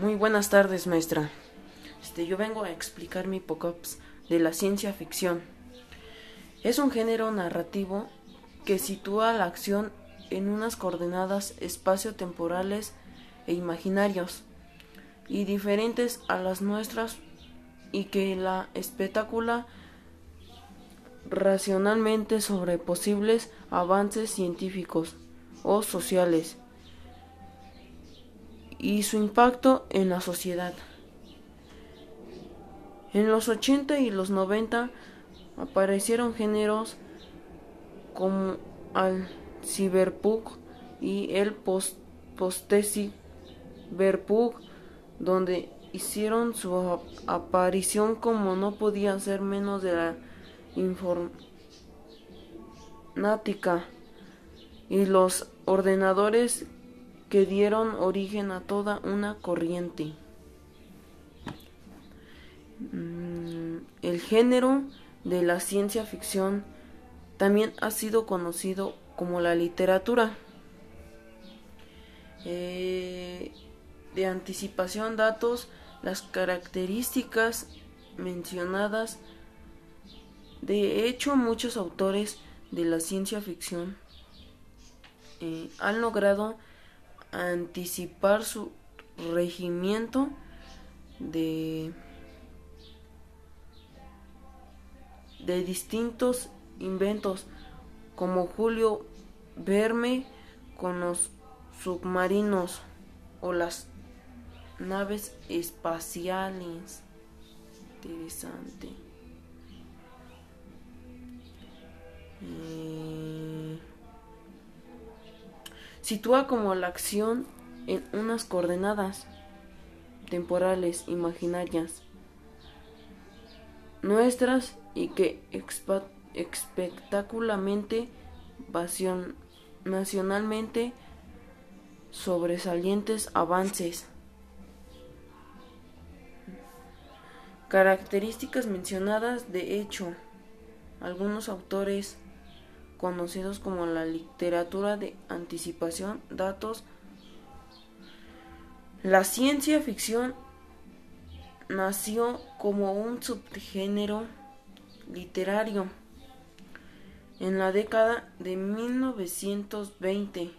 Muy buenas tardes, maestra. Este, yo vengo a explicar mi POCOPS de la ciencia ficción. Es un género narrativo que sitúa la acción en unas coordenadas espacio-temporales e imaginarios y diferentes a las nuestras y que la espectacula racionalmente sobre posibles avances científicos o sociales y su impacto en la sociedad. En los 80 y los 90 aparecieron géneros como el cyberpunk y el post cyberpunk donde hicieron su aparición como no podía ser menos de la informática y los ordenadores que dieron origen a toda una corriente. Mm, el género de la ciencia ficción también ha sido conocido como la literatura eh, de anticipación datos las características mencionadas de hecho muchos autores de la ciencia ficción eh, han logrado anticipar su regimiento de, de distintos inventos como Julio Verme con los submarinos o las naves espaciales. Interesante. Sitúa como la acción en unas coordenadas temporales imaginarias nuestras y que espectacularmente nacionalmente sobresalientes avances. Características mencionadas de hecho, algunos autores conocidos como la literatura de anticipación, datos. La ciencia ficción nació como un subgénero literario en la década de 1920.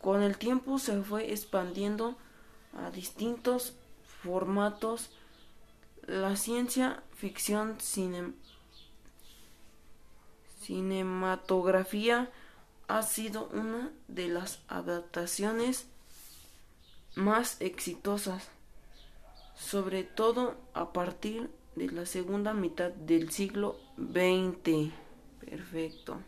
Con el tiempo se fue expandiendo a distintos formatos. La ciencia ficción cinematografía ha sido una de las adaptaciones más exitosas, sobre todo a partir de la segunda mitad del siglo XX. Perfecto.